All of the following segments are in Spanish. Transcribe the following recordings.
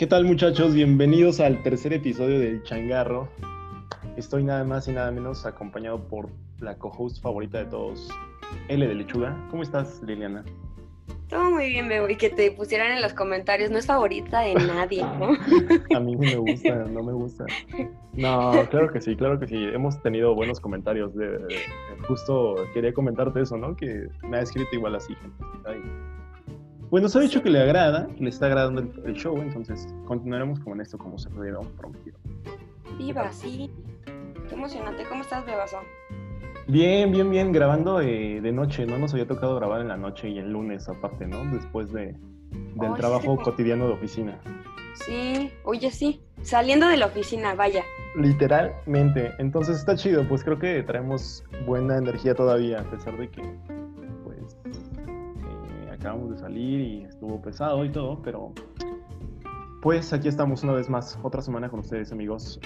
¿Qué tal muchachos? Bienvenidos al tercer episodio del Changarro. Estoy nada más y nada menos acompañado por la co-host favorita de todos, L de Lechuga. ¿Cómo estás, Liliana? Todo muy bien, Bebo. Y que te pusieran en los comentarios, no es favorita de nadie, ¿no? A mí no me gusta, no me gusta. No, claro que sí, claro que sí. Hemos tenido buenos comentarios. De, justo quería comentarte eso, ¿no? Que me ha escrito igual así, gente. Ay. Pues nos ha dicho que le agrada, que le está agradando el, el show, entonces continuaremos con esto como se lo habíamos prometido. Viva, sí. Qué emocionante. ¿Cómo estás, Bebazo? Bien, bien, bien, grabando eh, de noche, ¿no? Nos había tocado grabar en la noche y el lunes aparte, ¿no? Después de, del trabajo sí. cotidiano de oficina. Sí, oye, sí. Saliendo de la oficina, vaya. Literalmente. Entonces está chido, pues creo que traemos buena energía todavía, a pesar de que, acabamos de salir y estuvo pesado y todo, pero pues aquí estamos una vez más, otra semana con ustedes, amigos.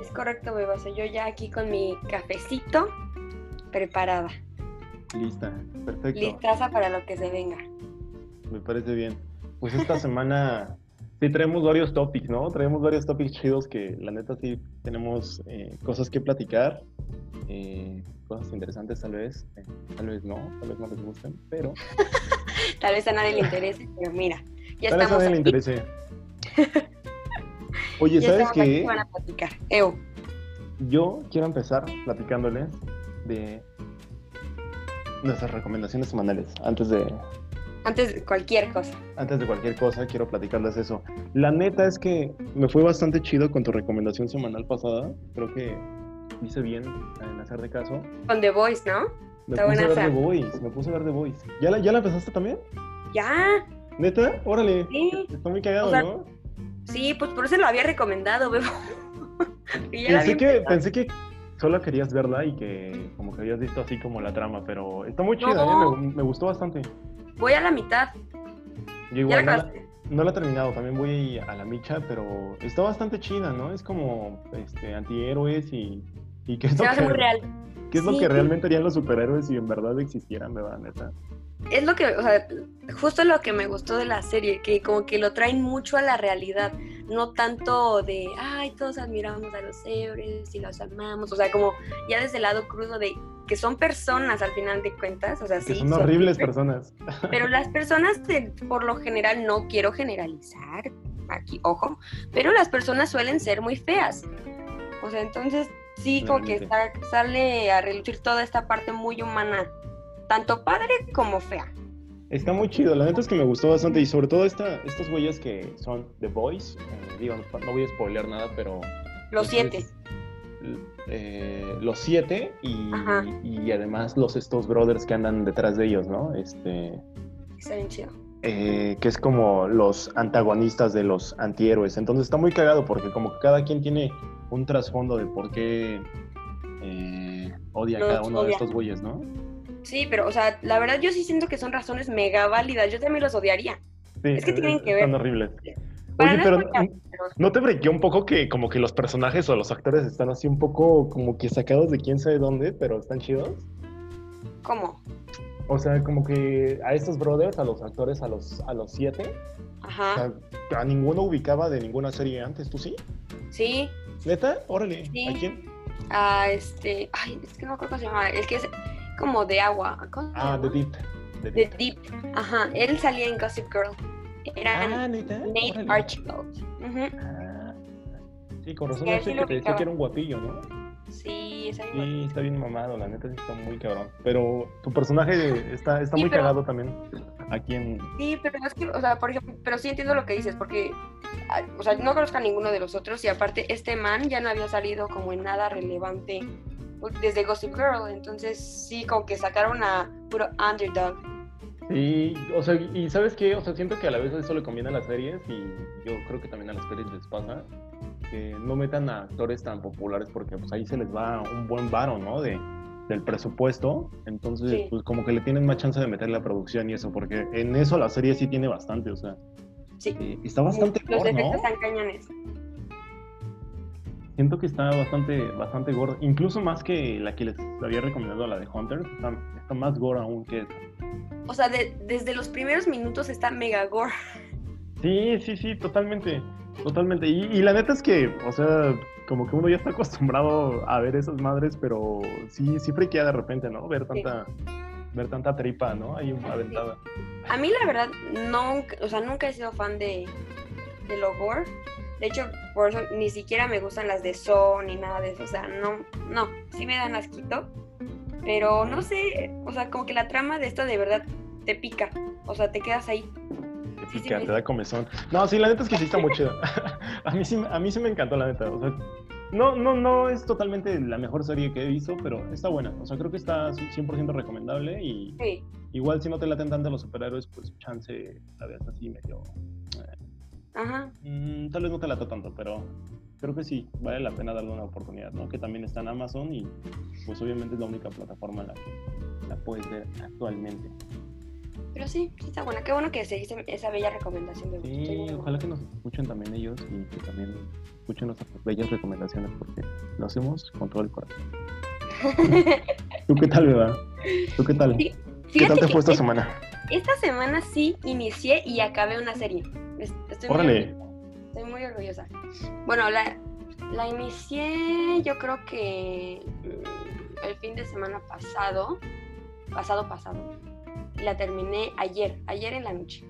Es correcto, Bebazo. Yo ya aquí con mi cafecito preparada. Lista, perfecto. Listaza para lo que se venga. Me parece bien. Pues esta semana sí traemos varios topics, ¿no? Traemos varios topics chidos que la neta sí tenemos eh, cosas que platicar, eh, cosas interesantes tal vez, eh, tal vez no, tal vez no les gusten, pero Tal vez a nadie le interese, pero mira, ya tal vez a estamos nadie le interese. Oye, Ya ¿sabes estamos qué? para platicar. Ew. Yo quiero empezar platicándoles de nuestras recomendaciones semanales. Antes de, Antes de cualquier cosa. antes de cualquier cosa, quiero platicarles eso. La neta es que me fue bastante chido con tu recomendación semanal pasada. Creo que hice bien en hacer de caso. Con The Voice, ¿no? Me Está puse a ver. The Voice, me puse a ver The Voice. ¿Ya la, ¿Ya la empezaste también? Ya. ¿Neta? Órale. Sí. Está muy cagado, O sea, ¿no? Sí, pues por eso lo había recomendado, Bebo. Pensé que, pensé que solo querías verla y que como que habías visto así como la trama, pero está muy chida, No. ¿eh? me, me gustó bastante. Voy a la mitad. Yo ¿Ya igual la no la, acabaste? no la he terminado, también voy a la micha, pero está bastante chida, ¿no? Es como este, antihéroes y, y qué es, lo que, muy real. qué es lo Sí. que realmente harían los superhéroes si en verdad existieran, ¿verdad? Neta. Es lo que, o sea, justo lo que me gustó de la serie, que como que lo traen mucho a la realidad, no tanto de, ay, todos admiramos a los héroes y los amamos, o sea, como ya desde el lado crudo de que son personas al final de cuentas, o sea, Que sí. son horribles super- personas. Pero las personas, de- por lo general, no quiero generalizar, aquí, ojo, pero las personas suelen ser muy feas. O sea, entonces sí, como que está- sale a relucir toda esta parte muy humana, tanto padre como fea. Está muy chido, la neta es que me gustó bastante y sobre todo esta, estos güeyes que son The Boys, eh, digo, no, no voy a spoilear nada, pero... Los siete. es, eh, los siete y, y además los estos brothers que andan detrás de ellos, ¿no? Este, Está bien chido. Eh, que es como los antagonistas de los antihéroes. Entonces está muy cagado porque como que cada quien tiene un trasfondo de por qué eh, odia a cada uno de estos güeyes, ¿no? Sí, pero, o sea, la verdad yo sí siento que son razones mega válidas. Yo también los odiaría. Sí, Es que tienen que ver. Están horribles. Para Oye, pero ¿no te brequeó un poco que como que los personajes o los actores están así un poco como que sacados de quién sabe dónde, pero están chidos? ¿Cómo? O sea, como que a estos brothers, a los actores, a los, a los siete, o Ajá. sea, a ninguno ubicaba de ninguna serie antes, ¿tú sí? Sí. ¿Neta? Órale. Sí. ¿A quién? Ah, este. Ay, es que no acuerdo cómo se llama. El que es como de agua. ¿Cómo se Ah? The Deep. The The Deep. Ajá. Él salía en Gossip Girl. Era Ah, ¿neta? Nate Órale. Archibald. Ah, sí, con razón Sí, a ese sí que que era un guapillo, ¿no? Sí, esa Sí, está bien mamado, la neta sí está muy cabrón. Pero tu personaje está, está Sí, muy pero- cagado también. Aquí en... Sí, pero es que, o sea, por ejemplo, pero sí entiendo lo que dices, porque, o sea, no conozco a ninguno de los otros y aparte este man ya no había salido como en nada relevante desde Gossip Girl, entonces sí, como que sacaron a puro underdog. Sí, o sea, y ¿sabes qué? O sea, siento que a la vez eso le conviene a las series y yo creo que también a las series les pasa que no metan a actores tan populares porque pues ahí se les va un buen varo, ¿no? De, del presupuesto, entonces Sí. pues como que le tienen más chance de meter la producción y eso, porque en eso la serie sí tiene bastante, o sea, Sí. eh, está bastante Los gore, ¿no? efectos están cañones. Siento que está bastante, bastante gorda, incluso más que la que les había recomendado, la de Hunter, está, está más gore aún que esa. O sea, de- desde los primeros minutos está mega gore. Sí, sí, sí, totalmente. Totalmente. Y, y, la neta es que, o sea, como que uno ya está acostumbrado a ver esas madres, pero sí, sí friquea de repente, ¿no? Ver tanta, ver tanta tripa, ¿no? Ahí aventada. A mí la verdad, no, o sea, nunca he sido fan de, de lo gore. De hecho, por eso ni siquiera me gustan las de Son ni nada de eso. O sea, no, no, sí me dan asquito. Pero no sé, o sea, como que la trama de esto de verdad te pica. O sea, te quedas ahí. Pica, te da comezón. No, sí, la neta es que sí está muy chido. a, mí sí, a mí sí me encantó, la neta. O sea, no, no, no es totalmente la mejor serie que he visto, pero está buena. O sea, creo que está 100% recomendable y igual si no te laten tanto los superhéroes, pues chance la veas así medio... Eh, Ajá. Mm, tal vez no te lata tanto, pero creo que sí, vale la pena darle una oportunidad, ¿no? Que también está en Amazon y pues obviamente es la única plataforma en la que la puedes ver actualmente. Pero sí, sí está buena. Qué bueno que se hizo esa bella recomendación de Sí, ojalá que nos escuchen también ellos y que también escuchen nuestras bellas recomendaciones porque lo hacemos con todo el corazón. ¿Tú qué tal, Beba? ¿Tú qué tal? ¿Qué tal te fue esta semana? Esta semana sí inicié y acabé una serie. Estoy Órale. Muy, estoy muy orgullosa. Bueno, la, la inicié yo creo que mm, el fin de semana pasado. Pasado, pasado la terminé ayer, ayer en la noche.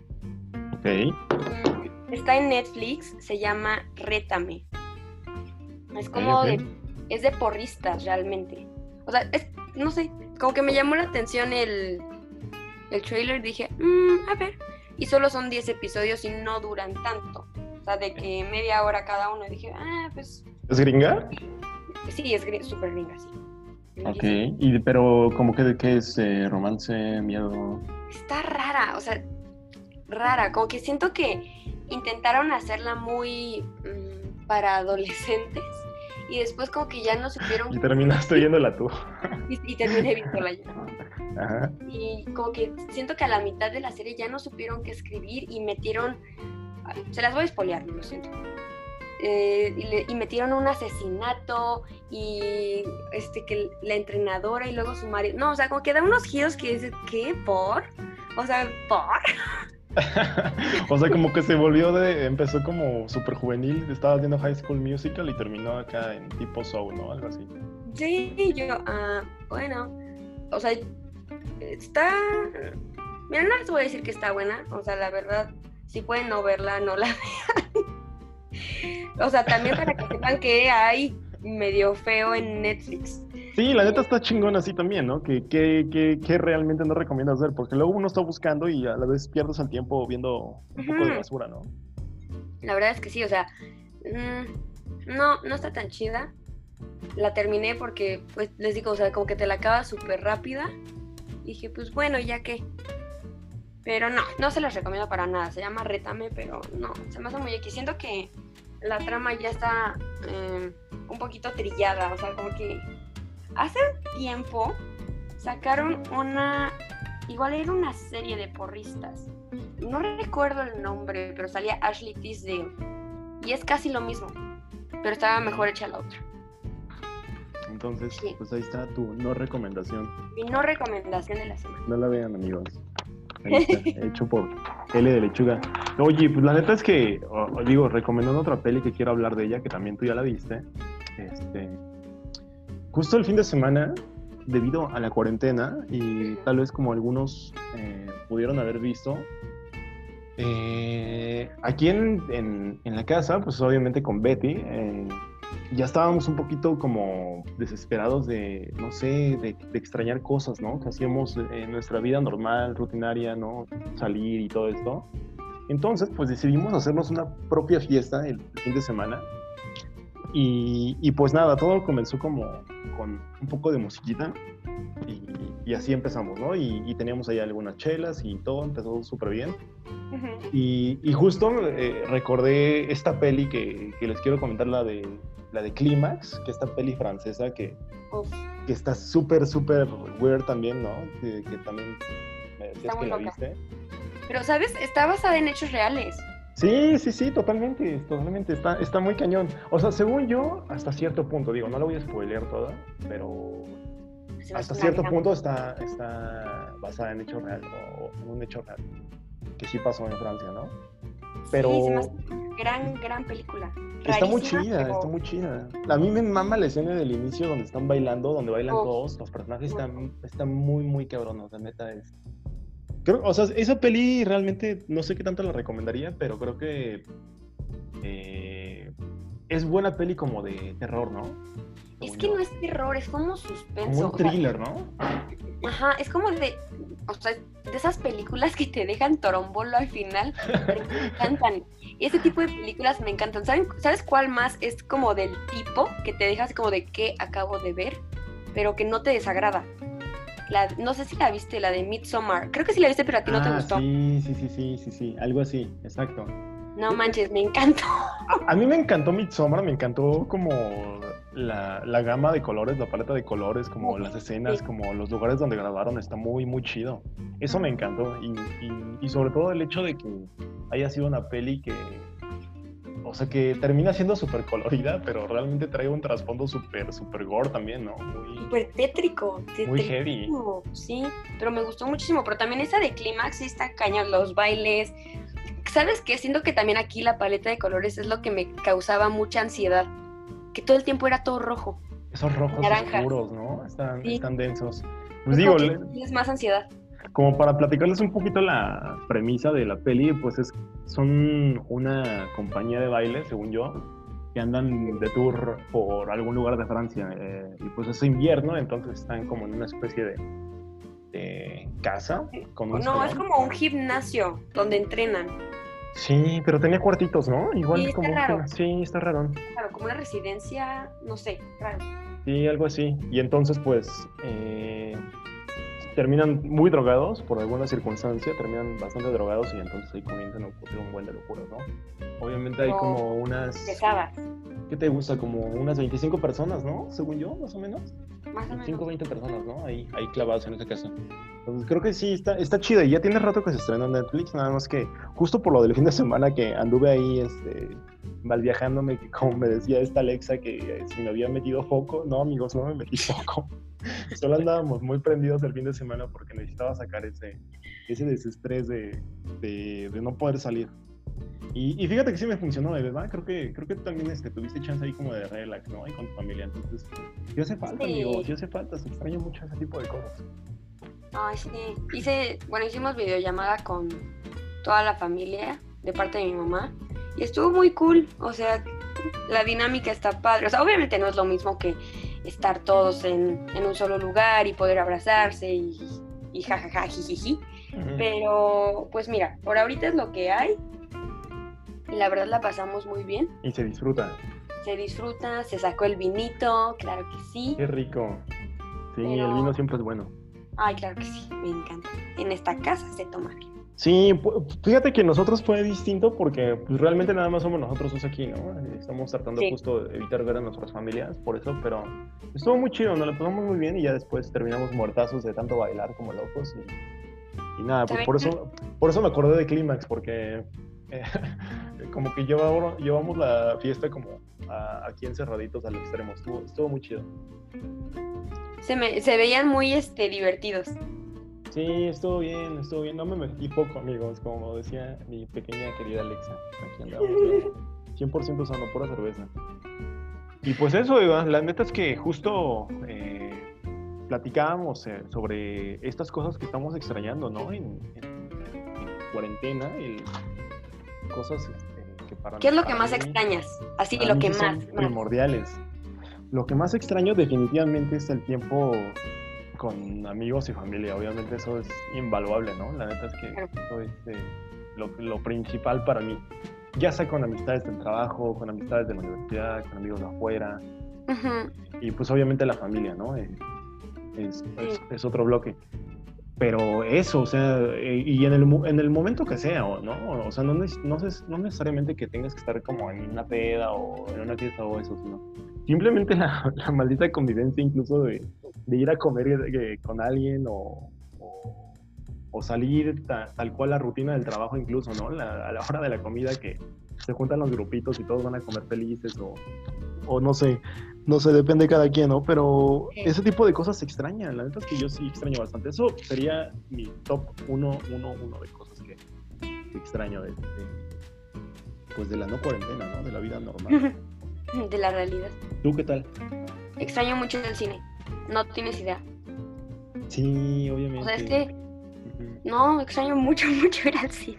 Ok. Mm, está en Netflix, se llama Rétame. Es como de. Es de porristas realmente. O sea, es, no sé, como que me llamó la atención el, el trailer. Dije, mmm, a ver. Y solo son 10 episodios y no duran tanto. O sea, de que media hora cada uno. dije, ah, pues. ¿Es gringa? Sí, es súper gringa, sí. Ok, y, pero como que de qué es eh, romance, miedo. Está rara, o sea, rara, como que siento que intentaron hacerla muy mm, para adolescentes y después como que ya no supieron... Y terminaste viéndola tú. y, terminé viéndola yo. Ajá. Y como que siento que a la mitad de la serie ya no supieron qué escribir y metieron... Se las voy a espolear, lo siento. Eh, y, metieron un asesinato y este que la entrenadora y luego su marido. No, o sea, como que da unos giros que dices, ¿qué? ¿Por? O sea, ¿por? o sea, como que se volvió de. Empezó como súper juvenil, estaba haciendo High School Musical y terminó acá en tipo show, ¿no? Algo así. Sí, yo, ah, bueno, o sea, está. Mira, no les voy a decir que está buena, o sea, la verdad, si pueden no verla, no la vean. O sea, también para que sepan que hay medio feo en Netflix. Sí, la neta está chingón así también, ¿no? Que, que, realmente no recomiendas ver, porque luego uno está buscando y a la vez pierdes el tiempo viendo un poco de basura, ¿no? La verdad es que sí, o sea, mm, no, no está tan chida. La terminé porque, pues, les digo, o sea, como que te la acabas súper rápida. Y dije, pues bueno, ya que. Pero no, no se las recomiendo para nada. Se llama Rétame, pero no, se me hace muy X. Siento que la trama ya está eh, un poquito trillada. O sea, como que hace tiempo sacaron una. Igual era una serie de porristas. No recuerdo el nombre, pero salía Ashley Tisdale. Y es casi lo mismo. Pero estaba mejor hecha la otra. Entonces, pues ahí está tu no recomendación. Mi no recomendación de la semana. No la vean, amigos. Hecho por L de lechuga. Oye, pues la neta es que, digo, recomendando otra peli que quiero hablar de ella, que también tú ya la viste. Este, justo el fin de semana, debido a la cuarentena, y tal vez como algunos eh, pudieron haber visto, eh, aquí en, en, la casa, pues obviamente con Betty, eh, ya estábamos un poquito como desesperados de, no sé, de, extrañar cosas, ¿no? Que hacíamos en nuestra vida normal, rutinaria, ¿no? Salir y todo esto. Entonces, pues decidimos hacernos una propia fiesta el fin de semana. Y, y pues nada, todo comenzó como con un poco de musiquita. Y, y así empezamos, ¿no? Y, teníamos ahí algunas chelas y todo empezó súper bien. y, y, justo eh, recordé esta peli que, que, les quiero comentar, la de la de Clímax, que esta peli francesa que, que está súper, súper weird también, ¿no? Que, también me decías que la viste. Pero, ¿sabes? Está basada en hechos reales. Sí, sí, sí, totalmente, totalmente, está, está muy cañón. O sea, según yo, hasta cierto punto, digo, no la voy a spoilear toda, pero hasta cierto punto está, está basada en hecho real, o en un hecho real, que sí pasó en Francia, ¿no? pero... Sí, se me hace gran, gran película. Está muy chida, pero- está muy chida. A mí me mama la escena del inicio donde están bailando, donde bailan todos. Los personajes están, están muy, muy cabronos, la neta es. Creo, o sea, esa peli realmente no sé qué tanto la recomendaría, pero creo que eh, es buena peli como de terror, ¿no? Es que no es terror, es como suspenso. como un o sea, thriller, ¿no? Ajá, es como de, o sea, de esas películas que te dejan torombolo al final, me encantan. Y ese tipo de películas me encantan. ¿Saben, ¿Sabes cuál más es como del tipo que te dejas como de qué acabo de ver, pero que no te desagrada? La, no sé si la viste, la de Midsommar. Creo que sí la viste, pero a ti no te Ah, gustó. Sí, sí, sí, sí, sí, sí, algo así, exacto. No manches, me encantó. A, a mí me encantó Midsommar, me encantó como la, la gama de colores, la paleta de colores, como las escenas, Sí. como los lugares donde grabaron, está muy, muy chido. Eso me encantó. Y, y- y sobre todo el hecho de que haya sido una peli que, o sea, que termina siendo súper colorida, pero realmente trae un trasfondo súper, súper gore también, ¿no? Muy, Súper tétrico. muy tétrico. heavy. Sí, pero me gustó muchísimo. Pero también esa de clímax sí está cañón, los bailes. ¿Sabes qué? Siento que también aquí la paleta de colores es lo que me causaba mucha ansiedad. Que todo el tiempo era todo rojo. Esos rojos Naranjas. oscuros, ¿no? Están, Sí. están densos. Pues Es digo, le- tienes más ansiedad. Como para platicarles un poquito la premisa de la peli, pues es, son una compañía de baile, según yo, que andan de tour por algún lugar de Francia. eh, y pues es invierno, entonces están como en una especie de, de casa con un No, es como un gimnasio donde entrenan. Sí, pero tenía cuartitos, ¿no? Igual Sí, está como raro. Sí, está raro. Claro, como una residencia, no sé, raro. Sí, algo así. Y entonces, pues, eh, terminan muy drogados por alguna circunstancia, terminan bastante drogados y entonces ahí comienzan a ocurrir un buen de locuras, ¿no? Obviamente hay No, como unas, ¿qué te gusta? Como unas 25 personas, ¿no? Según yo, más o menos. más o 25 menos. 20 personas, ¿no? Ahí, ahí clavados en esa casa. Entonces creo que sí, está, está chida. Y ya tiene rato que se estrenó en Netflix, nada más que justo por lo del fin de semana que anduve ahí, este, mal viajándome, que como me decía esta Alexa que eh, si me había metido foco, no amigos, no me metí foco. Solo andábamos muy prendidos el fin de semana porque necesitaba sacar ese, ese desestrés de, de, de no poder salir. Y, y fíjate que sí me funcionó, de verdad. Creo que, creo que también este, tuviste chance ahí como de relax, ¿no? Ahí con tu familia. Entonces, sí hace falta, Sí. amigo, sí hace falta. Se extraña mucho ese tipo de cosas. Ay, sí. Hice, bueno, hicimos videollamada con toda la familia de parte de mi mamá y estuvo muy cool. O sea, la dinámica está padre. O sea, obviamente no es lo mismo que estar todos en, en un solo lugar y poder abrazarse y, y jajaja, jijiji. Pero, pues mira, por ahorita es lo que hay. Y la verdad la pasamos muy bien. Y se disfruta. Se disfruta, se sacó el vinito, claro que sí. Qué rico. Sí, Pero- el vino siempre es bueno. Ay, claro que sí, me encanta. En esta casa se toma bien. Sí, fíjate que nosotros fue distinto porque pues, realmente nada más somos nosotros dos aquí, ¿no? Estamos tratando Sí. justo de evitar ver a nuestras familias, por eso, pero estuvo muy chido, nos lo pasamos muy bien y ya después terminamos muertazos de tanto bailar como locos y, y nada, pues ¿Saben por eso, por eso me acordé de Clímax, porque eh, como que llevamos, llevamos la fiesta como a- aquí encerraditos al extremo, estuvo, estuvo muy chido. Se, me, se veían muy este, divertidos. Sí, estuvo bien, estuvo bien. No me metí poco, amigos, como decía mi pequeña querida Alexa. Aquí andamos. bien. 100% sano, pura cerveza. Y pues eso, Eva, la neta es que justo eh, platicábamos eh, sobre estas cosas que estamos extrañando, ¿no? En, en- en cuarentena, el- cosas este, que para ¿Qué es lo que más mí- extrañas? Así, lo que más. primordiales. Lo que más extraño definitivamente es el tiempo con amigos y familia. Obviamente eso es invaluable, ¿no? La neta es que eso es eh, lo, lo principal para mí. Ya sea con amistades del trabajo, con amistades de la universidad, con amigos de afuera Ujú. y pues obviamente la familia, ¿no? Eh, es, es- es otro bloque. Pero eso, o sea, eh, y en el, en el momento que sea, ¿no? O sea, no, no, neces- no necesariamente que tengas que estar como en una peda o en una fiesta o eso, sino simplemente la, la maldita convivencia incluso de, de ir a comer eh, con alguien o, o, o salir ta- tal cual la rutina del trabajo incluso, ¿no? La- a la hora de la comida que se juntan los grupitos y todos van a comer felices o, o no sé, no sé, depende de cada quien, ¿no? Pero ese tipo de cosas se extrañan, la neta es que yo sí extraño bastante. Eso sería mi top uno, uno, uno de cosas que, que extraño de, de- pues de la no cuarentena, ¿no? De la vida normal. de la realidad. ¿Tú qué tal? Extraño mucho el cine. No tienes idea. Sí, obviamente. O sea, es que no, extraño mucho, mucho ir al cine.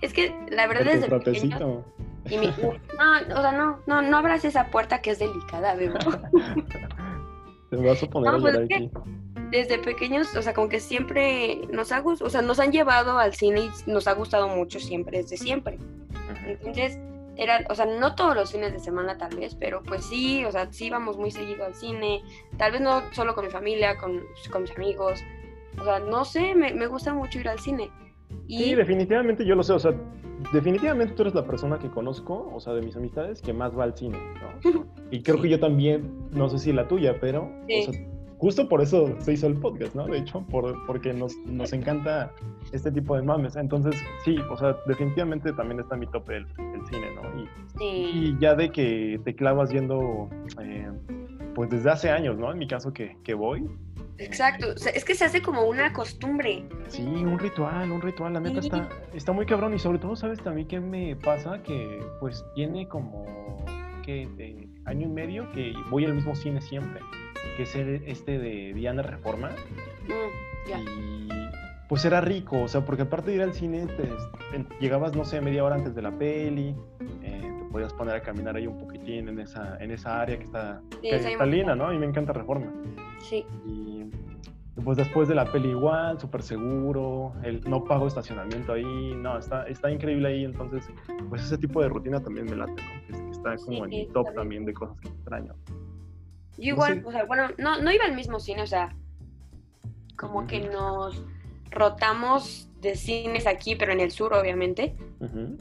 Es que la verdad es pequeño, y mi, no, o sea, no, no, no abras esa puerta que es delicada, bebo. Te vas a poner pues aquí. Desde pequeños, o sea, como que siempre nos ha gustado, o sea, nos han llevado al cine y nos ha gustado mucho siempre, desde siempre. Entonces, era, o sea, no todos los fines de semana tal vez, pero pues sí, o sea, sí íbamos muy seguido al cine, tal vez no solo con mi familia, con, con mis amigos, o sea, no sé, me, me gusta mucho ir al cine. Y... Sí, definitivamente yo lo sé, o sea, definitivamente tú eres la persona que conozco, o sea, de mis amistades, que más va al cine, ¿no? Y creo que yo también, no sé si la tuya, pero justo por eso se hizo el podcast, ¿no? De hecho, por, porque nos, nos encanta este tipo de mames. Entonces, sí, o sea, definitivamente también está en mi tope el, cine, ¿no? Y, sí. y, ya de que te clavas yendo, eh, pues desde hace años, ¿no? En mi caso que, que voy, Exacto, es que se hace como una costumbre. Sí, un ritual, un ritual, la neta está, está muy cabrón y sobre todo, ¿sabes también qué me pasa? Que pues tiene como, ¿qué? De año y medio que voy al mismo cine siempre, que es este de Diana Reforma. Mm, y pues era rico, o sea, porque aparte de ir al cine, llegabas, no sé, media hora antes de la peli, eh, te podías poner a caminar ahí un poquitín en esa, en esa área que está, está linda, ¿no? A mí me encanta Reforma. Sí. Y pues después de la peli igual, súper seguro, el no pago estacionamiento ahí, no, está, está increíble ahí, entonces pues ese tipo de rutina también me late, ¿no? que, está como en mi top también de cosas que extraño. Yo igual, o sea, bueno, no, no iba al mismo cine, o sea, como que nos rotamos de cines aquí, pero en el sur, obviamente.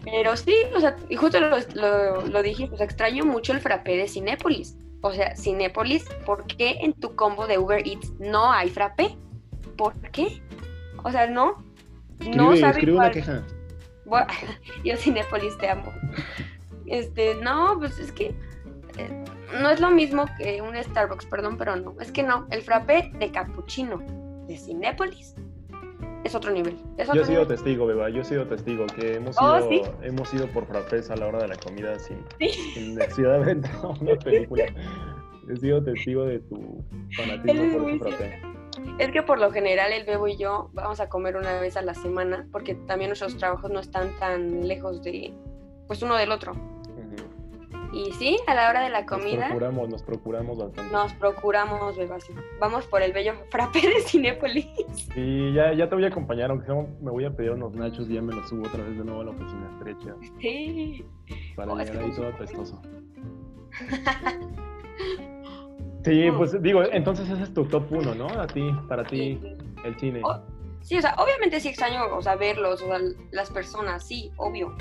Pero sí, o sea, y justo lo, lo, lo dije, pues extraño mucho el frappé de Cinépolis. O sea, Cinépolis, ¿por qué en tu combo de Uber Eats no hay frappé? ¿Por qué? O sea, no. no escribe una queja. yo Cinépolis te amo. Este, no, pues es que eh, no es lo mismo que un Starbucks, perdón, pero no. Es que no, el frappé de cappuccino de Cinépolis es otro nivel. yo he sido testigo, Beba, yo he sido testigo que hemos, oh, ido, hemos ido por frappés a la hora de la comida sin, necesidad de ver una película. he sido testigo de tu fanatismo por ese frappé. Es que por lo general el Bebo y yo vamos a comer una vez a la semana porque también nuestros trabajos no están tan lejos de, pues uno del otro. Y sí, a la hora de la comida. Nos procuramos, nos procuramos bastante. Nos procuramos, Bebasio. Vamos por el bello frappé de Cinépolis. Y ya, ya te voy a acompañar, aunque sea, me voy a pedir unos nachos y ya me los subo otra vez de nuevo a la oficina estrecha. Sí. Para llegar ahí todo apestoso. sí, pues digo, entonces ese es tu top uno, ¿no? A ti, para ti, el cine. sí, o sea, obviamente sí extraño, o sea, verlos, o sea, las personas, sí, obvio.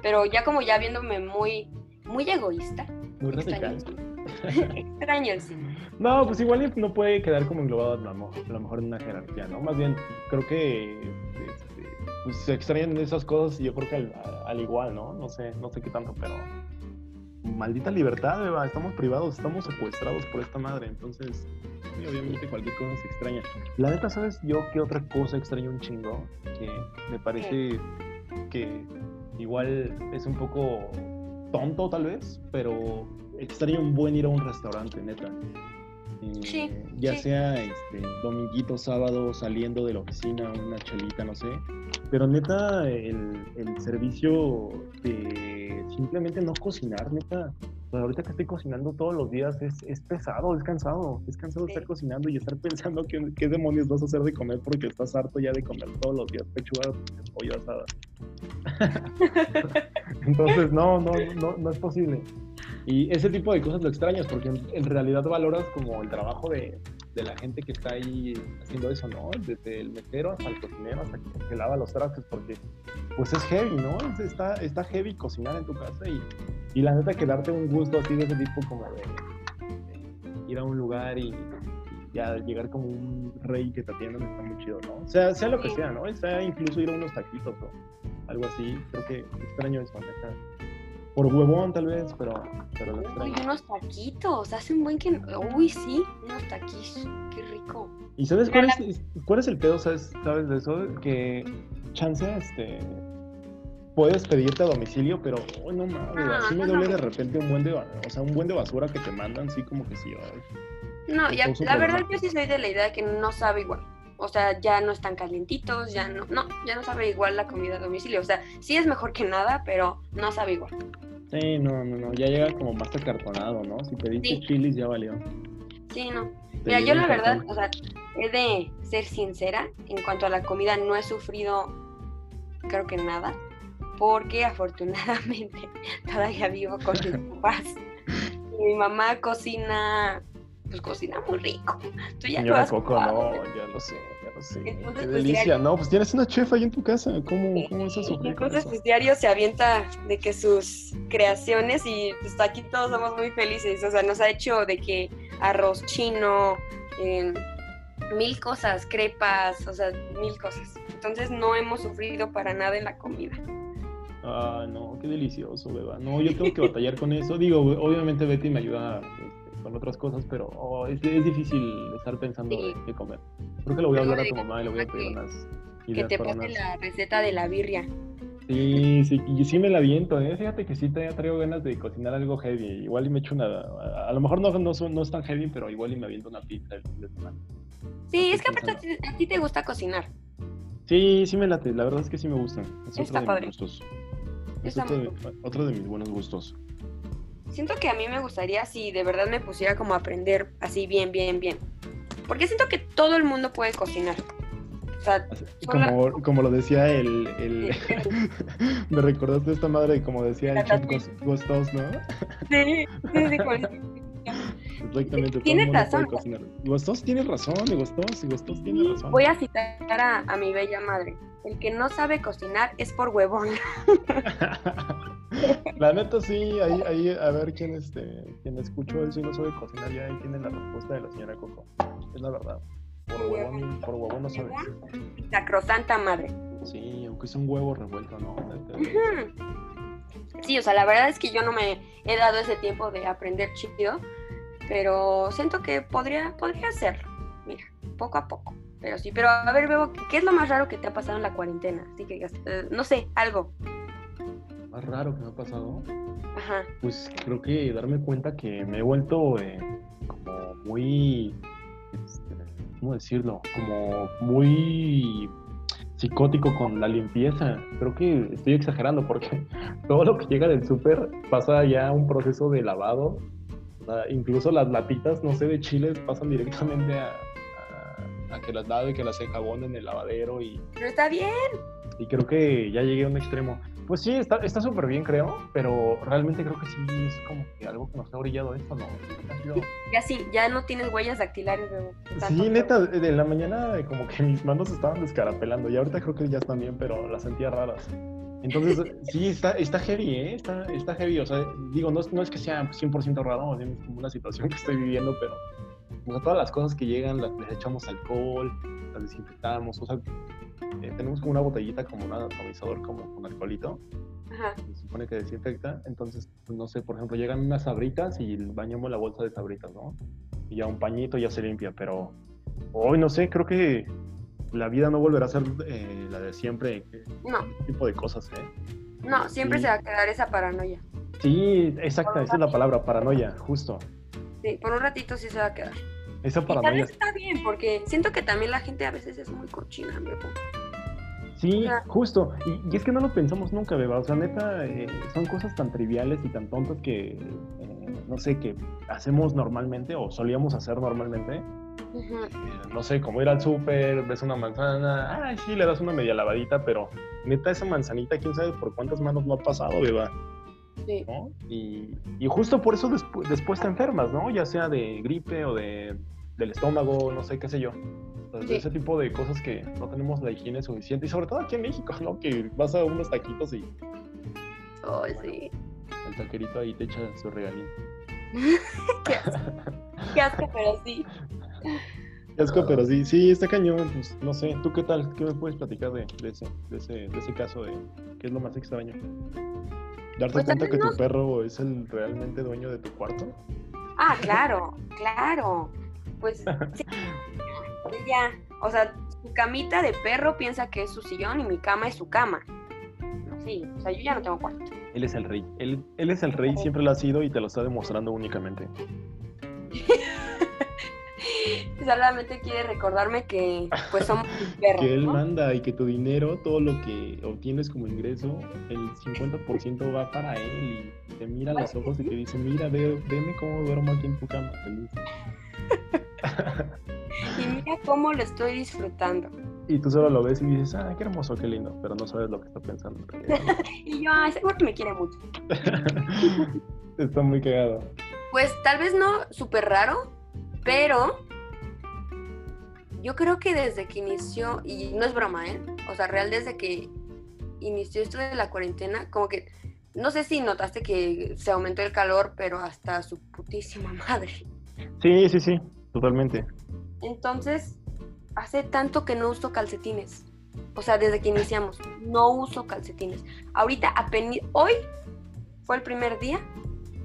Pero ya como ya viéndome muy muy egoísta. Muy radical. Extraño, sí. No, pues igual no puede quedar como englobado a lo mejor en una jerarquía, ¿no? Más bien, creo que este, pues, se extrañan esas cosas y yo creo que al, igual, ¿no? No sé, no sé qué tanto, pero maldita libertad, Eva, estamos privados, estamos secuestrados por esta madre, entonces, obviamente cualquier cosa se extraña. La neta, ¿sabes yo qué otra cosa extraño un chingo? Que me parece que igual es un poco tonto tal vez, pero extraño un buen ir a un restaurante, neta. Eh, ya sea este, dominguito, sábado, saliendo de la oficina, una chelita, no sé. Pero neta, el, el servicio de simplemente no cocinar, neta. Ahorita que estoy cocinando todos los días es, es pesado, es cansado. Es cansado estar cocinando y estar pensando qué, qué, demonios vas a hacer de comer porque estás harto ya de comer todos los días pechuga pollo asada. Entonces, no, no, no, no es posible. Y ese tipo de cosas lo extrañas porque en, realidad valoras como el trabajo de, de, la gente que está ahí haciendo eso, ¿no? Desde el mesero hasta el cocinero, hasta que, lava los trastes, porque pues es heavy, ¿no? está, está heavy cocinar en tu casa y, y la neta que darte un gusto así de ese tipo como de, ir a un lugar y, ya llegar como un rey que te atiendan está muy chido, ¿no? O sea, sea lo que sea, ¿no? Sea incluso ir a unos taquitos o algo así. Creo que extraño eso, neta. Por huevón tal vez, pero, pero lo extraño. Uy, unos taquitos, hace un buen que... Uy, sí, unos taquitos, qué rico. ¿Y sabes cuál es, cuál es el pedo, sabes, sabes de eso? Que chance, este... puedes pedirte a domicilio, pero oh, no mames, No, así me duele no. de repente un buen de, o sea, un buen de basura que te mandan, sí como que sí. ay. No, ya, la verdad yo sí soy de la idea de que no sabe igual. O sea, ya no están calientitos, ya no, no, ya no sabe igual la comida a domicilio. O sea, sí es mejor que nada, pero no sabe igual. Sí, no, no, no, ya llega como más acartonado, ¿no? Si pediste Sí. chilis ya valió. Sí, no. Mira, yo la verdad, o sea, he de ser sincera, en cuanto a la comida no he sufrido, creo que nada, porque afortunadamente todavía vivo con mis papás. Mi mamá cocina, pues cocina muy rico. Tú ya lo Señora has Coco, no, ya lo sé, ya lo sé. Entonces, Qué delicia. No, pues tienes una chef ahí en tu casa. ¿Cómo, Entonces, eso? pues diario se avienta de que sus creaciones y pues aquí todos somos muy felices. O sea, nos ha hecho de que arroz chino, em, mil cosas, crepas, o sea, mil cosas. Entonces no hemos sufrido para nada en la comida. Ah, no, qué delicioso, beba. No, yo tengo que batallar con eso. Digo, obviamente Betty me ayuda este, con otras cosas, pero oh, es, es difícil estar pensando Sí. en qué comer. Creo que le voy a hablar a de tu mamá y le voy a pedir que- unas Que te pase unas... la receta de la birria. Sí, sí, y sí me la viento, ¿eh? Fíjate que sí te traigo ganas de cocinar algo heavy. Igual y me echo una... A, a lo mejor no, no, no es tan heavy, pero igual y me aviento una pizza el fin de semana. Sí, es que aparte a ti, a ti te gusta cocinar. Sí, sí me late, la verdad es que sí me gustan. Es Está otro de padre. mis gustos. Es de, otro de mis buenos gustos. Siento que a mí me gustaría si de verdad me pusiera como a aprender así bien, bien, bien. Porque siento que todo el mundo puede cocinar. O sea, Como, como lo decía el... el... me recordaste esta madre, como decía el chef Ghost ¿no? sí, sí, sí, Exactamente. mundo razón. Gostos tiene razón, Gostos, Gostos tiene razón. Voy a citar a, a mi bella madre. El que no sabe cocinar es por huevón. La neta sí, ahí, ahí a ver quién este, quién escuchó eso y no sabe cocinar, ya ahí tiene la respuesta de la señora Coco. Es la verdad. Por huevón, por huevón no sabes. Sacrosanta madre. Sí, aunque es un huevo revuelto, ¿no? Sí, o sea, la verdad es que yo no me he dado ese tiempo de aprender chido, pero siento que podría, podría hacerlo. Mira, poco a poco. Pero sí, pero a ver, Bebo, ¿qué es lo más raro que te ha pasado en la cuarentena? Así que, eh, no sé, algo. Más raro que me ha pasado. Ajá. Pues creo que darme cuenta que me he vuelto eh, como muy, este, ¿cómo decirlo? Como muy psicótico con la limpieza. Creo que estoy exagerando porque todo lo que llega del súper pasa ya un proceso de lavado. Sea, incluso las latitas, no sé, de chiles pasan directamente a, a- que las lave, que las enjabone en el lavadero y Pero está bien. y creo que ya llegué a un extremo. Pues sí, está está súper bien, creo, pero realmente creo que sí es como que algo que nos ha brillado esto, ¿no? Ya sí, ya no tienes huellas dactilares, Bebo. Sí, neta, de la mañana como que mis manos estaban descarapelando y ahorita creo que ya están bien, pero las sentía raras. Entonces, sí, está, está heavy, ¿eh? Está, está heavy, o sea, digo, no, es- no es que sea 100% raro, es como una situación que estoy viviendo, pero o sea, todas las cosas que llegan las, les echamos alcohol, las desinfectamos, o sea, eh, tenemos como una botellita como un atomizador como con alcoholito, Ajá. se supone que desinfecta, entonces, no sé, por ejemplo, llegan unas sabritas y bañamos la bolsa de sabritas, ¿no? Y ya un pañito ya se limpia, pero hoy no sé, creo que la vida no volverá a ser eh, la de siempre, eh, No, este tipo de cosas, ¿eh? no, siempre Sí. se va a quedar esa paranoia. Sí, exacta, esa es la palabra, paranoia, justo. Sí, por un ratito sí se va a quedar. Tal paranoia. vez está bien, porque siento que también la gente a veces es muy cochina, Bebo. Sí, justo. Y, y es que no lo pensamos nunca, Beba. O sea, neta, eh, son cosas tan triviales y tan tontas que, eh, no sé, que hacemos normalmente o solíamos hacer normalmente. Eh, no sé, como ir al súper, ves una manzana, ay, sí, le das una media lavadita, pero neta, esa manzanita, quién sabe por cuántas manos no ha pasado, Beba. Sí. ¿no? Y, y justo por eso despu- después te enfermas, ¿no? Ya sea de gripe o de, del estómago, no sé, qué sé yo. Entonces, Sí. Ese tipo de cosas que no tenemos la higiene suficiente, y sobre todo aquí en México, ¿no? Que vas a unos taquitos y sí. el taquerito ahí te echa su regalín. Qué asco, qué asco, pero sí. Qué asco, pero sí, sí, está cañón, pues no sé, ¿tú qué tal? ¿Qué me puedes platicar de, de ese, de, ese, de ese caso de qué es lo más extraño? ¿Darte Pues cuenta que tu perro es el realmente dueño de tu cuarto? Ah, claro, claro. Pues sí. Ya, o sea, su camita de perro piensa que es su sillón y mi cama es su cama. Sí, o sea, yo ya no tengo cuarto. Él es el rey. Él, él es el rey, siempre lo ha sido y te lo está demostrando únicamente. Solamente quiere recordarme que pues somos perros. que él ¿no? manda y que tu dinero, todo lo que obtienes como ingreso, el 50% va para él y te mira a los ojos y te dice, mira, ve, veme cómo duermo aquí en tu cama, feliz. Y mira cómo lo estoy disfrutando. Y tú solo lo ves y dices, ah, qué hermoso, qué lindo, pero no sabes lo que está pensando. Y yo, ay, seguro que me quiere mucho. está muy cagado. Pues tal vez no súper raro, pero yo creo que desde que inició, y no es broma, ¿eh? O sea, real desde que inició esto de la cuarentena, como que, no sé si notaste que se aumentó el calor, pero hasta su putísima madre. Sí, sí, sí, totalmente. Entonces, hace tanto que no uso calcetines. O sea, desde que iniciamos, no uso calcetines. Ahorita, apenas, hoy fue el primer día.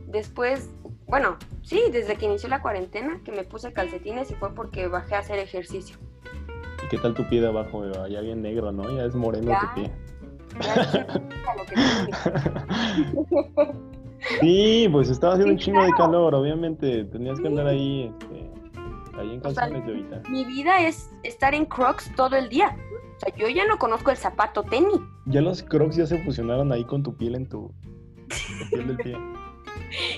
Después, bueno, sí, desde que inició la cuarentena, que me puse calcetines y fue porque bajé a hacer ejercicio. ¿Y qué tal tu pie de abajo? Ya bien negro, ¿no? Ya es moreno Ya. tu pie. Ya. Sí, pues estaba haciendo un chingo de calor, obviamente. Tenías que andar ahí, este, ahí en O sea, calzones de ahorita. Mi vida es estar en Crocs todo el día. O sea, yo ya no conozco el zapato tenis. Ya los crocs ya se fusionaron ahí con tu piel en tu, tu piel del pie.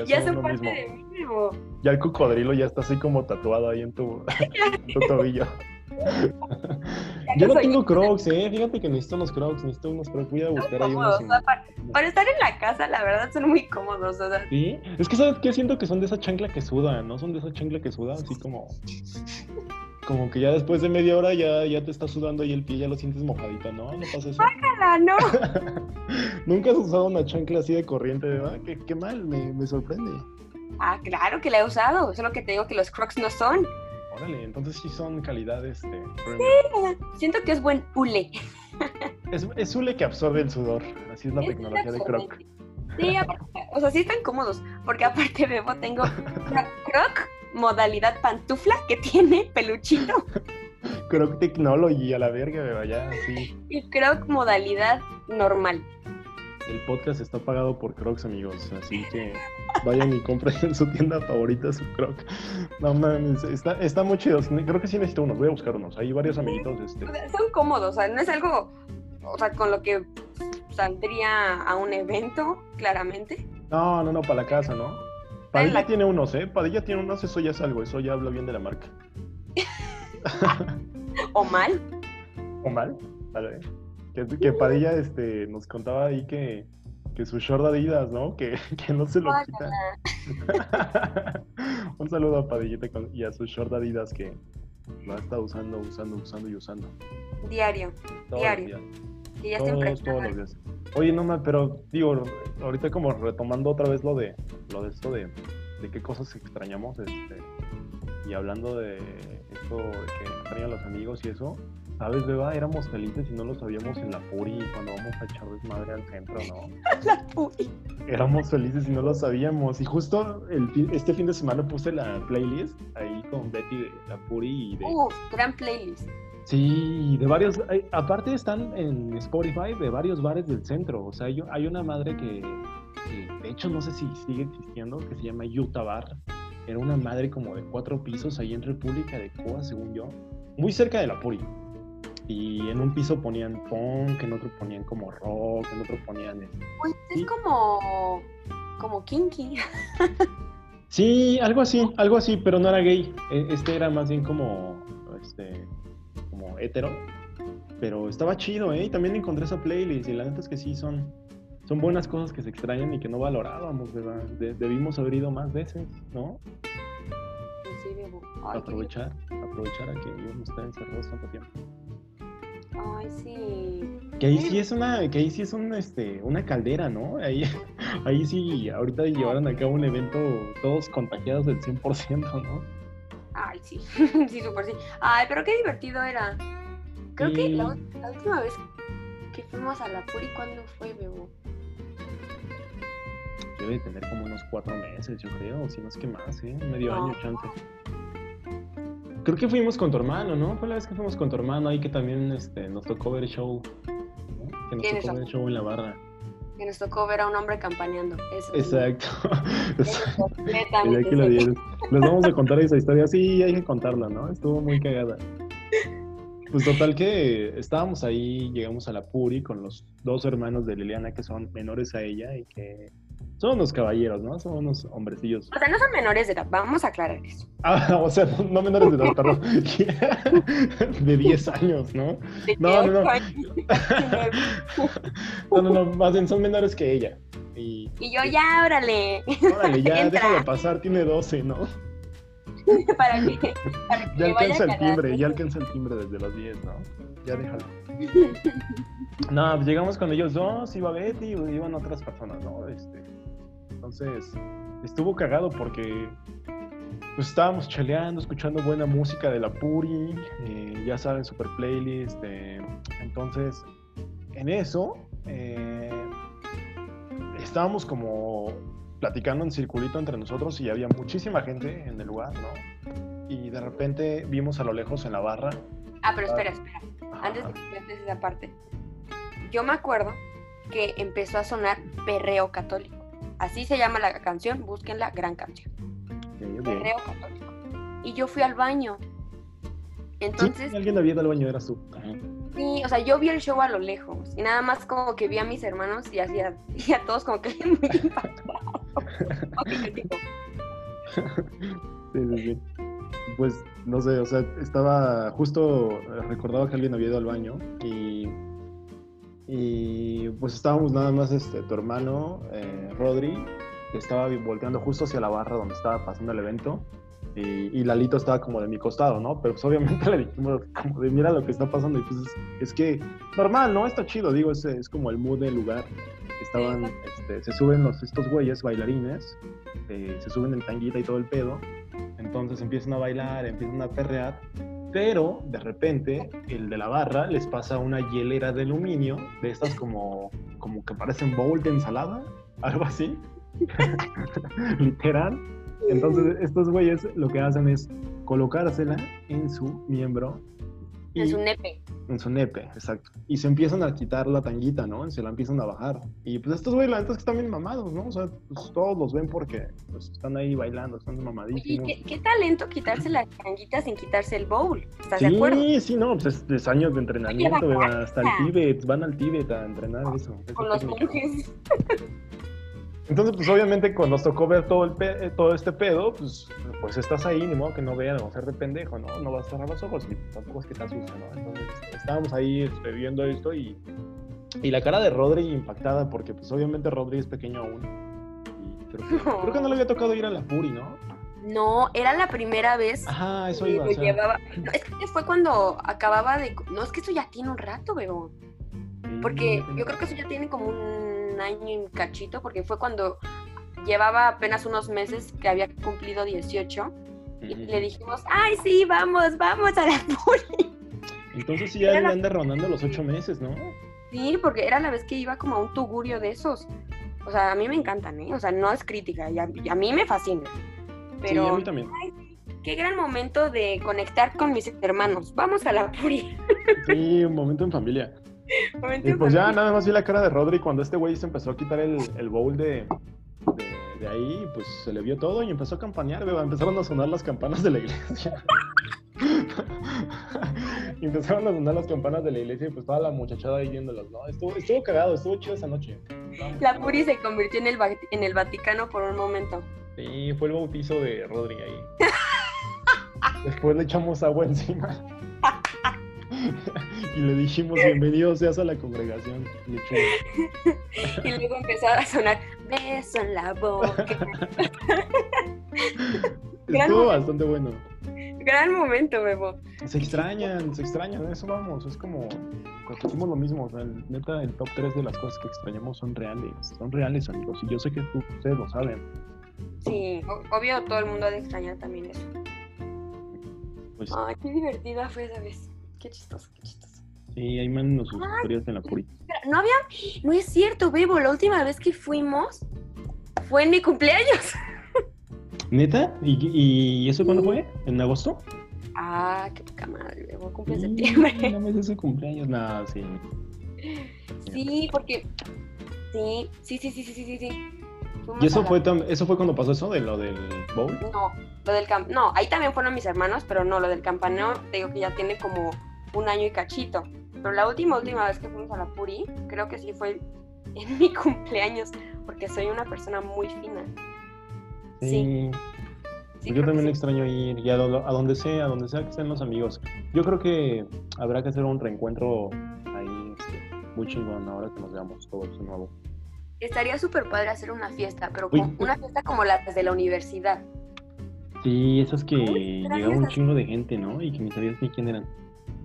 Ya son parte mismo. de mí. Bebo. Ya el cocodrilo ya está así como tatuado ahí en tu, en tu tobillo. Yo no tengo crocs, eh. Fíjate que necesito unos crocs, necesito unos crocs. Voy a buscar ahí unos. o sea, para, para estar en la casa, la verdad, son muy cómodos. O sea, Sí, es que sabes que siento que son de esa chancla que suda, ¿no? Son de esa chancla que suda, así como. Como que ya después de media hora ya, ya te está sudando ahí el pie, ya lo sientes mojadito, ¿no? No pasa eso. "Ala, no. Nunca has usado una chancla así de corriente, ¿verdad? Qué, qué mal, me, me sorprende. Ah, claro que la he usado. Solo que te digo que los Crocs no son. Órale, entonces sí son calidades. Este, premium. Siento que es buen hule. es, es hule que absorbe el sudor. Así es la tecnología de Croc. Sí, aparte, o sea, sí están cómodos. Porque aparte, Bebo, tengo una Croc modalidad pantufla que tiene peluchito Croc Technology a la verga, ¿verdad? Ya, sí. y Croc modalidad normal. El podcast está pagado por Crocs, amigos. Así que vayan y compren en su tienda favorita su Croc. No mames, está, está muy chido. Creo que sí necesito unos. Voy a buscar unos. Hay varios amiguitos. Este. Son cómodos, o sea, no es algo, o sea, con lo que saldría a un evento, claramente. No, no, no, para la casa, ¿no? Padilla la- tiene unos, ¿eh? Padilla tiene unos, eso ya es algo. Eso ya habla bien de la marca. O mal. ¿O mal? Vale. Que, que Padilla este, nos contaba ahí que, que su short Adidas, ¿no? Que, que no se lo quita. Un saludo a Padillita y a su short Adidas que lo ha estado usando, usando, usando y usando. Diario, Diario. Que ya está Todos, los días. Oye, no, pero digo, ahorita como retomando otra vez lo de lo de esto de, de qué cosas extrañamos, este, y hablando de esto de que extrañan los amigos y eso, ¿sabes, Beba? Éramos felices y no lo sabíamos en la Puri cuando vamos a echar desmadre al centro, ¿no? La pu- Éramos felices y no lo sabíamos. Y justo el fin- este fin de semana puse la playlist ahí con Betty de la Puri y de, Uf, gran playlist. Sí, de varios, hay- aparte están en Spotify de varios bares del centro. O sea, hay, hay una madre que, que, de hecho no sé si sigue existiendo, que se llama Utah Bar. Era una madre como de cuatro pisos ahí en República de Cuba, según yo. Muy cerca de la Puri. Y en un piso ponían punk, en otro ponían como rock, en otro ponían... Pues es como, como kinky. Sí, algo así, algo así, pero no era gay. E- Este era más bien como, este, hetero. Pero estaba chido, ¿eh? Y también encontré esa playlist y la neta es que sí son, son buenas cosas que se extrañan y que no valorábamos, ¿verdad? De- debimos haber ido más veces, ¿no? Sí, Bebo. Ay, Aprovechar, aprovechar a que íbamos a estar encerrados tanto tiempo. Ay, sí. Que ahí sí es una, que ahí sí es un, este, una caldera, ¿no? Ahí, ahí sí, ahorita llevaron a cabo un evento todos contagiados del 100%, ¿no? Ay, sí. sí, súper sí. Ay, pero qué divertido era. Creo que la, última vez que fuimos a la Puri, ¿cuándo fue, Bebo? Debe de tener como unos cuatro meses, yo creo, si no es que más, ¿eh? Medio No. año, chance. Creo que fuimos con tu hermano, ¿no? Fue la vez que fuimos con tu hermano ahí que también este, nos tocó ver show. ¿no? Que nos tocó ver razón. show en la barra. Que nos tocó ver a un hombre campaneando. Eso. Exacto. Lo dieron. Les vamos a contar esa historia. Sí, hay que contarla, ¿no? Estuvo muy cagada. Pues total que estábamos ahí, llegamos a la Puri con los dos hermanos de Liliana que son menores a ella y que son unos caballeros, ¿no? Son unos hombrecillos. O sea, no son menores de edad, vamos a aclarar eso. Ah, o sea, no, no menores de edad, perdón. De 10 años, ¿no? De No, no, no. No, no, no, más bien son menores que ella. Y Y yo, ya, órale. órale, ya déjalo pasar, tiene 12, ¿no? para que, para que Ya alcanza el timbre, ya alcanza el timbre desde los 10, ¿no? Ya déjalo. No, pues llegamos con ellos dos, iba Betty, iban otras personas, ¿no? Este, entonces, estuvo cagado porque pues estábamos chaleando, escuchando buena música de la Puri, eh, ya saben, super playlist. eh, entonces, en eso, eh, estábamos como platicando en circulito entre nosotros y había muchísima gente en el lugar, ¿no? Y de repente vimos a lo lejos en la barra. Ah, pero espera, espera. ajá, Antes de que esa parte. Yo me acuerdo que empezó a sonar perreo católico. Así se llama la canción, búsquenla, gran canción. católico. Y yo fui al baño. Entonces, Sí, alguien había ido al baño, eras tú. Ajá. sí, o sea, yo vi el show a lo lejos. Y nada más como que vi a mis hermanos y, así a, y a todos como que muy impactados. Ok, tipo, Sí, sí, sí. Pues no sé, o sea, estaba justo recordaba que alguien había ido al baño y y pues estábamos nada más este tu hermano eh, Rodri que estaba volteando justo hacia la barra donde estaba pasando el evento y, y Lalito estaba como de mi costado, ¿no? Pero pues obviamente le dijimos como de mira lo que está pasando y pues es, es que normal, ¿no? Está chido, digo, es, es como el mood del lugar. Estaban, Sí, este, se suben los, estos güeyes bailarines, eh, se suben en tanguita y todo el pedo, entonces empiezan a bailar, empiezan a perrear, pero de repente el de la barra les pasa una hielera de aluminio, de estas como, como que parecen bowl de ensalada, algo así, literal. Entonces estos güeyes lo que hacen es colocársela en su miembro y es un nepe. en su nepe, exacto. Y se empiezan a quitar la tanguita, ¿no? Se la empiezan a bajar. Y pues estos güeyes, la neta es que están bien mamados, ¿no? O sea, pues todos los ven porque pues, están ahí bailando, están mamadísimos. ¿qué, qué talento quitarse la tanguita sin quitarse el bowl. ¿Estás de Sí, acuerdo? sí, no, pues es, es años de entrenamiento, hasta el Tíbet, van al Tíbet a entrenar eso. esa Con los monjes. Entonces, pues obviamente cuando nos tocó ver todo, el pe- eh, todo este pedo, pues, pues estás ahí, ni modo que no vean o ser de pendejo, ¿no? No vas a cerrar los ojos y tampoco es que te asusta, ¿no? Entonces estábamos ahí este, viendo esto y, y la cara de Rodri impactada porque pues obviamente Rodri es pequeño aún. Y creo, que, creo que no le había tocado ir a la Puri, ¿no? No, era la primera vez Ajá, eso que iba. lo o sea, llevaba. No, es que fue cuando acababa de. No, es que eso ya tiene un rato, bebo. sí, Porque tiene yo creo que eso ya tiene como un año y cachito, porque fue cuando llevaba apenas unos meses que había cumplido 18 y le dijimos, ay, sí, vamos, vamos a la puri. Entonces sí ya Era le la- anda rondando los ocho meses, ¿no? Sí, porque era la vez que iba como a un tugurio de esos. O sea, a mí me encantan, ¿eh? O sea, no es crítica, y a, y a mí me fascina. Sí, a Pero mí también. qué gran momento de conectar con mis hermanos. Vamos a la puri. Sí, un momento en familia. Y pues ya nada más vi la cara de Rodri cuando este güey se empezó a quitar el, el bowl de, de, de ahí, pues se le vio todo y empezó a campanear, beba. Empezaron a sonar las campanas de la iglesia. y empezaron a sonar las campanas de la iglesia y pues toda la muchachada ahí viéndolas, ¿no? Estuvo, estuvo cagado, estuvo chido esa noche. La puri se convirtió en el, en el Vaticano por un momento. Sí, fue el bautizo de Rodri ahí. Después le echamos agua encima. y le dijimos, bienvenido seas a la congregación. lechuga". Y luego empezó a sonar beso en la boca. Estuvo bastante bueno. Gran momento, Bebo. Se extrañan, se extrañan, eso vamos. Es como, repetimos lo mismo. O sea, el- neta, el top 3 de las cosas que extrañamos son reales. Son reales, amigos. Y yo sé que tú- ustedes lo saben. Sí, obvio todo el mundo ha de extrañar también eso. Pues Ay, qué divertida fue esa vez. Qué chistoso, qué chistoso. sí, ahí mándenos sus historias en la puri. Espera, no había, no es cierto, Bebo, la última vez que fuimos fue en mi cumpleaños. ¿Neta? ¿Y, y eso cuándo fue? ¿En agosto? Ah, qué poca madre, Bebo, cumple en Sí, septiembre. No me de su cumpleaños. Nada, sí. Sí, porque Sí, sí, sí, sí, sí, sí, sí. ¿Y eso fue, eso fue cuando pasó eso de lo del bowl? No, lo del camp no, ahí también fueron mis hermanos, pero no, lo del campaneo, te digo que ya tiene como un año y cachito. Pero la última, última vez que fuimos a la Puri, creo que sí fue en mi cumpleaños, porque soy una persona muy fina. Sí. Pues yo también extraño ir y a, donde sea, a donde sea que estén los amigos. Yo creo que habrá que hacer un reencuentro ahí este, muy chingón ahora que nos veamos todos de nuevo. Estaría súper padre hacer una fiesta, pero una fiesta como la de la universidad. Sí, esas que llegaba un chingo de gente, ¿no? Y que ni sabías ni quién eran.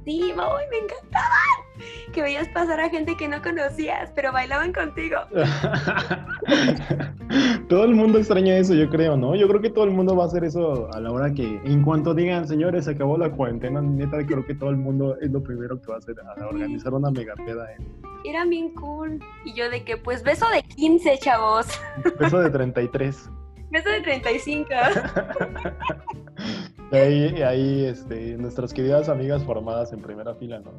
Sí, me encantaban. Que veías pasar a gente que no conocías, pero bailaban contigo. todo el mundo extraña eso, yo creo, ¿no? Yo creo que todo el mundo va a hacer eso a la hora que, en cuanto digan, señores, se acabó la cuarentena, neta, creo que todo el mundo es lo primero que va a hacer, a organizar una mega peda. ¿eh? Era bien cool. Y yo de que, pues, beso de 15, chavos. Beso de 33. Beso de 35. Y ahí, ahí este, nuestras queridas amigas formadas en primera fila, ¿no?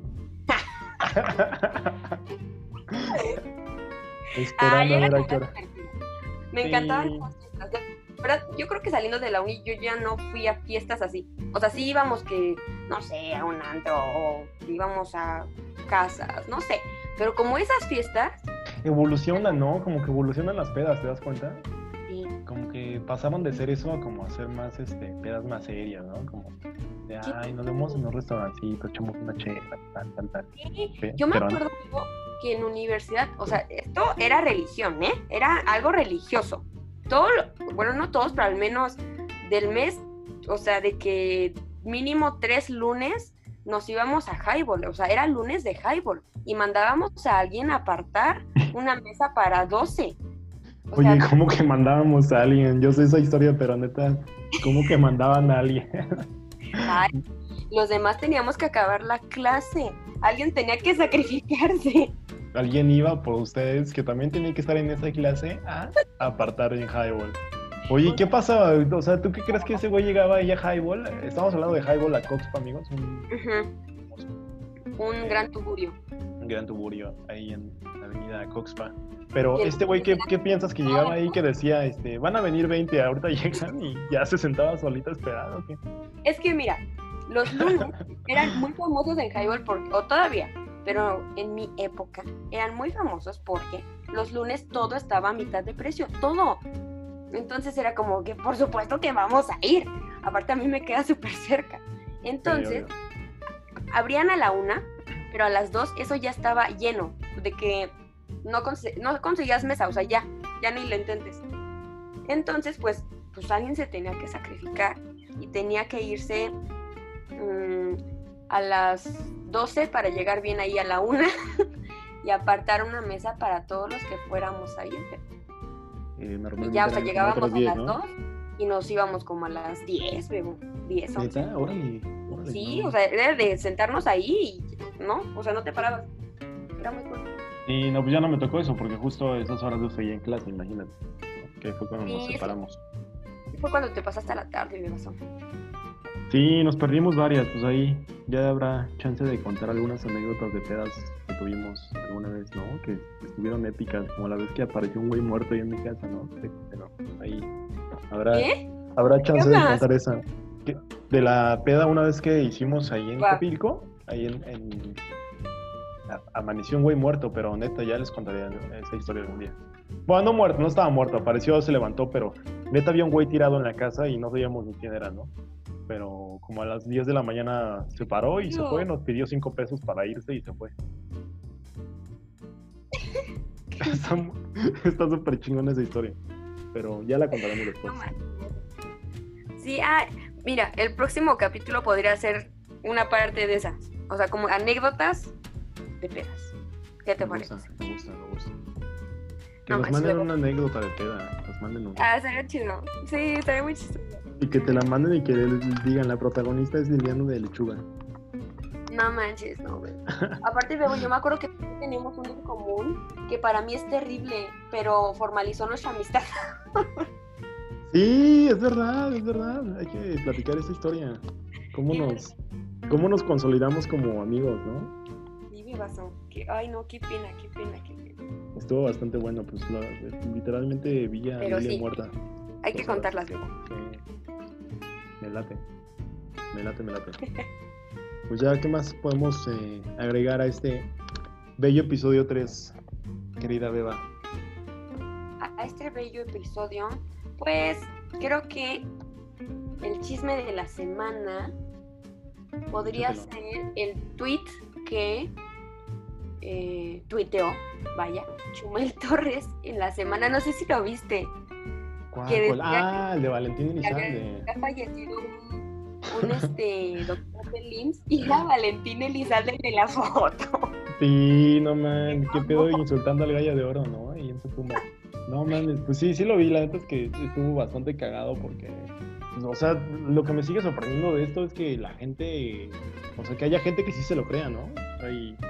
Esperando a ver a qué hora. Me encantaban las fiestas. Yo creo que saliendo de la uni yo ya no fui a fiestas así. O sea, sí íbamos que, no sé, a un antro o íbamos a casas, no sé. Pero como esas fiestas... Evolucionan, ¿no? Como que evolucionan las pedas, ¿te das cuenta? Como que pasaron de ser eso a como hacer más este pedas más serias, ¿no? Como de ay, nos vemos en un restaurancito, echamos una chela, tal, tal, tal. Yo me acuerdo que en universidad, o sea, esto era religión, ¿eh? Era algo religioso. Todo, bueno, no todos, pero al menos del mes, o sea, de que mínimo tres lunes nos íbamos a Highball, o sea, era lunes de Highball y mandábamos a alguien a apartar una mesa para 12 Oye, ¿cómo que mandábamos a alguien? Yo sé esa historia, pero neta, ¿cómo que mandaban a alguien? Ay, los demás teníamos que acabar la clase. Alguien tenía que sacrificarse. Alguien iba por ustedes, que también tenía que estar en esa clase, a apartar en Highball. Oye, ¿qué pasaba? O sea, ¿tú qué crees que ese güey llegaba ahí a Highball? Estamos hablando de Highball a Coxpa, amigos. Un, un gran tuburio. Un gran tuburio ahí en la avenida Coxpa. Pero este güey, ¿qué, piensas que llegaba ahí que decía, este, van a venir 20, ahorita llegan y ya se sentaba solita esperando? ¿qué? Es que mira, los lunes eran muy famosos en Highball, porque, o todavía, pero en mi época eran muy famosos porque los lunes todo estaba a mitad de precio, todo. Entonces era como que por supuesto que vamos a ir. Aparte a mí me queda súper cerca. Entonces, abrían a la una, pero a las dos eso ya estaba lleno, de que no, no conseguías mesa, o sea, ya, ya ni lo intentes. Entonces, pues, pues alguien se tenía que sacrificar y tenía que irse mm, a las 12 para llegar bien ahí a la una y apartar una mesa para todos los que fuéramos ahí. Eh, y ya, o sea, llegábamos a las 2 y nos íbamos como a las 10, 10, 11. sí, o sea, era de sentarnos ahí y, ¿no? O sea, no te parabas. Era muy cool. Y no, pues ya no me tocó eso, porque justo esas horas yo seguía en clase, imagínate. Que fue cuando nos separamos. Fue cuando te pasaste a la tarde, mi razón. Sí, nos perdimos varias, pues ahí ya habrá chance de contar algunas anécdotas de pedas que tuvimos alguna vez, ¿no? Que estuvieron épicas, como la vez que apareció un güey muerto ahí en mi casa, ¿no? Pero ahí habrá, habrá chance de contar esa. De la peda una vez que hicimos ahí en Copilco, ahí en amaneció un güey muerto, pero neta, ya les contaré esa historia un día. Bueno, no muerto, no estaba muerto, apareció, se levantó, pero neta había un güey tirado en la casa y no sabíamos ni quién era, ¿no? Pero como a las 10 de la mañana se paró y se fue, nos pidió 5 pesos para irse y se fue. está súper chingona esa historia, pero ya la contaremos después. Sí, ah, mira, el próximo capítulo podría ser una parte de esas. O sea, como anécdotas ¿Qué te parece? me gusta, me gusta. Que nos manden una anécdota de peda. Nos manden una. Ah, sería chido. Sí, estaría muy chido. Y que te la manden y que les digan, la protagonista es Liliano de Lechuga. No manches, no, güey. Aparte, yo me acuerdo que teníamos un en común que para mí es terrible, pero formalizó nuestra amistad. sí, es verdad, es verdad. Hay que platicar esa historia. ¿Cómo nos, cómo nos consolidamos como amigos, no? Que, ay, no, qué pena, qué pena, qué pena. Estuvo bastante bueno, pues literalmente vi a muerta. Hay que contarlas luego. Me late. Me late, me late. Pues ya, ¿qué más podemos eh, agregar a este bello episodio 3, querida Beba? A este bello episodio, pues creo que el chisme de la semana podría ser el tweet que eh, tuiteó, vaya, Chumel Torres en la semana, no sé si lo viste. ah, el de Valentín Elizalde. Ha fallecido un, un este, doctor de LIMS y era Valentín Elizalde en la foto. Sí, no man, qué pedo insultando al gallo de oro, ¿no? Ahí en su tumba. No man, pues sí, sí lo vi, la neta es que estuvo bastante cagado porque o sea, lo que me sigue sorprendiendo de esto es que la gente, o sea, que haya gente que sí se lo crea, ¿no?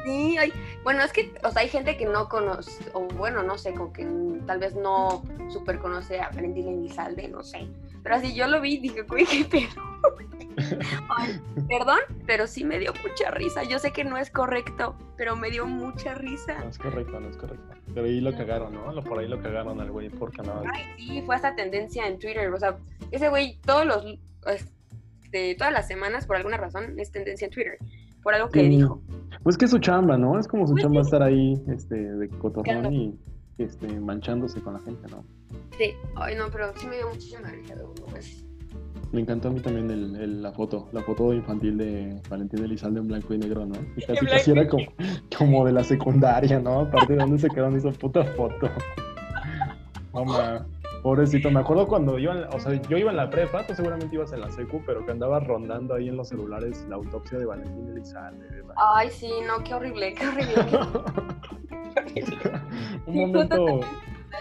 Sí, hay, bueno, es que, o sea, hay gente que no conoce, o bueno, no sé, como que tal vez no súper conoce a Valentina Elizalde, no sé. Pero así yo lo vi y dije, güey, qué pedo. perdón, pero sí me dio mucha risa. Yo sé que no es correcto, pero me dio mucha risa. No es correcto, no es correcto. Pero ahí lo cagaron, ¿no? Por ahí lo cagaron al güey por Canadá. Ay, sí, fue esa tendencia en Twitter. O sea, ese güey, todos los, este, todas las semanas, por alguna razón, es tendencia en Twitter. Por algo que dijo. Pues que es su chamba, ¿no? Es como su pues chamba estar ahí, este, de cotorrón y este, manchándose con la gente, ¿no? Sí, ay no, pero sí me dio muchísima risa pues. Me encantó a mí también el, la foto, la foto infantil de Valentín Elizalde en blanco y negro, ¿no? Y casi casi era como, como de la secundaria, ¿no? Aparte de dónde se quedó esa puta foto. Mamá, pobrecito, me acuerdo cuando iba, o sea, yo iba en la prepa, tú seguramente ibas en la secu, pero que andaba rondando ahí en los celulares la autopsia de Valentín Elizalde. Ay, sí, no, qué horrible, qué horrible. Un momento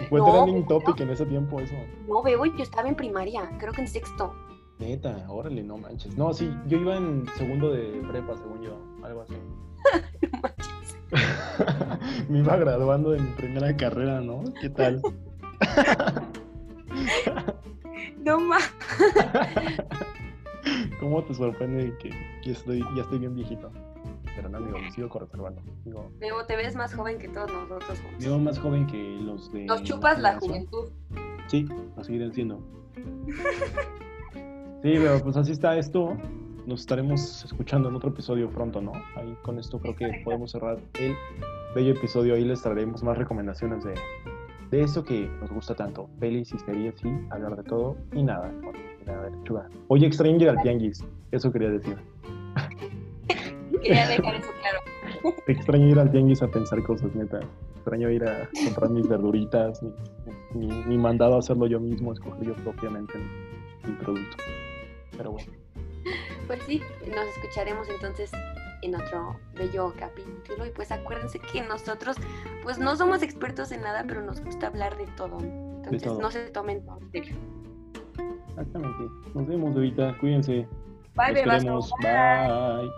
fue no, trending topic en ese tiempo eso. No, veo, yo estaba en primaria, creo que en sexto. Neta, órale, no manches. No, sí, yo iba en segundo de prepa, según yo, algo así. no manches. Me iba graduando en mi primera carrera, ¿no? ¿Qué tal? No más. ¿Cómo te sorprende que, que estoy, ya estoy bien viejito? pero no, amigo, me sigo conservando. Digo, te ves más joven que todos nosotros Me veo más joven que los de. Nos chupas la juventud. Sí, lo seguirán siendo. sí, pero pues así está esto. Nos estaremos escuchando en otro episodio pronto, ¿no? Ahí con esto creo que podemos cerrar el bello episodio. Ahí les traeremos más recomendaciones de, de eso que nos gusta tanto. Pelis y series y hablar de todo y nada. Bueno, nada. Oye, extraño ir al tianguis. Eso quería decir. Quería dejar eso claro. Extraño ir al tianguis a pensar cosas, neta. Extraño ir a comprar mis verduritas, mi, mandado a hacerlo yo mismo, escoger yo propiamente mi producto. Pero bueno. Pues sí, nos escucharemos entonces en otro bello capítulo y pues acuérdense que nosotros pues no somos expertos en nada, pero nos gusta hablar de todo. Entonces no se tomen todo Exactamente. Nos vemos ahorita. Cuídense. Bye, Bye.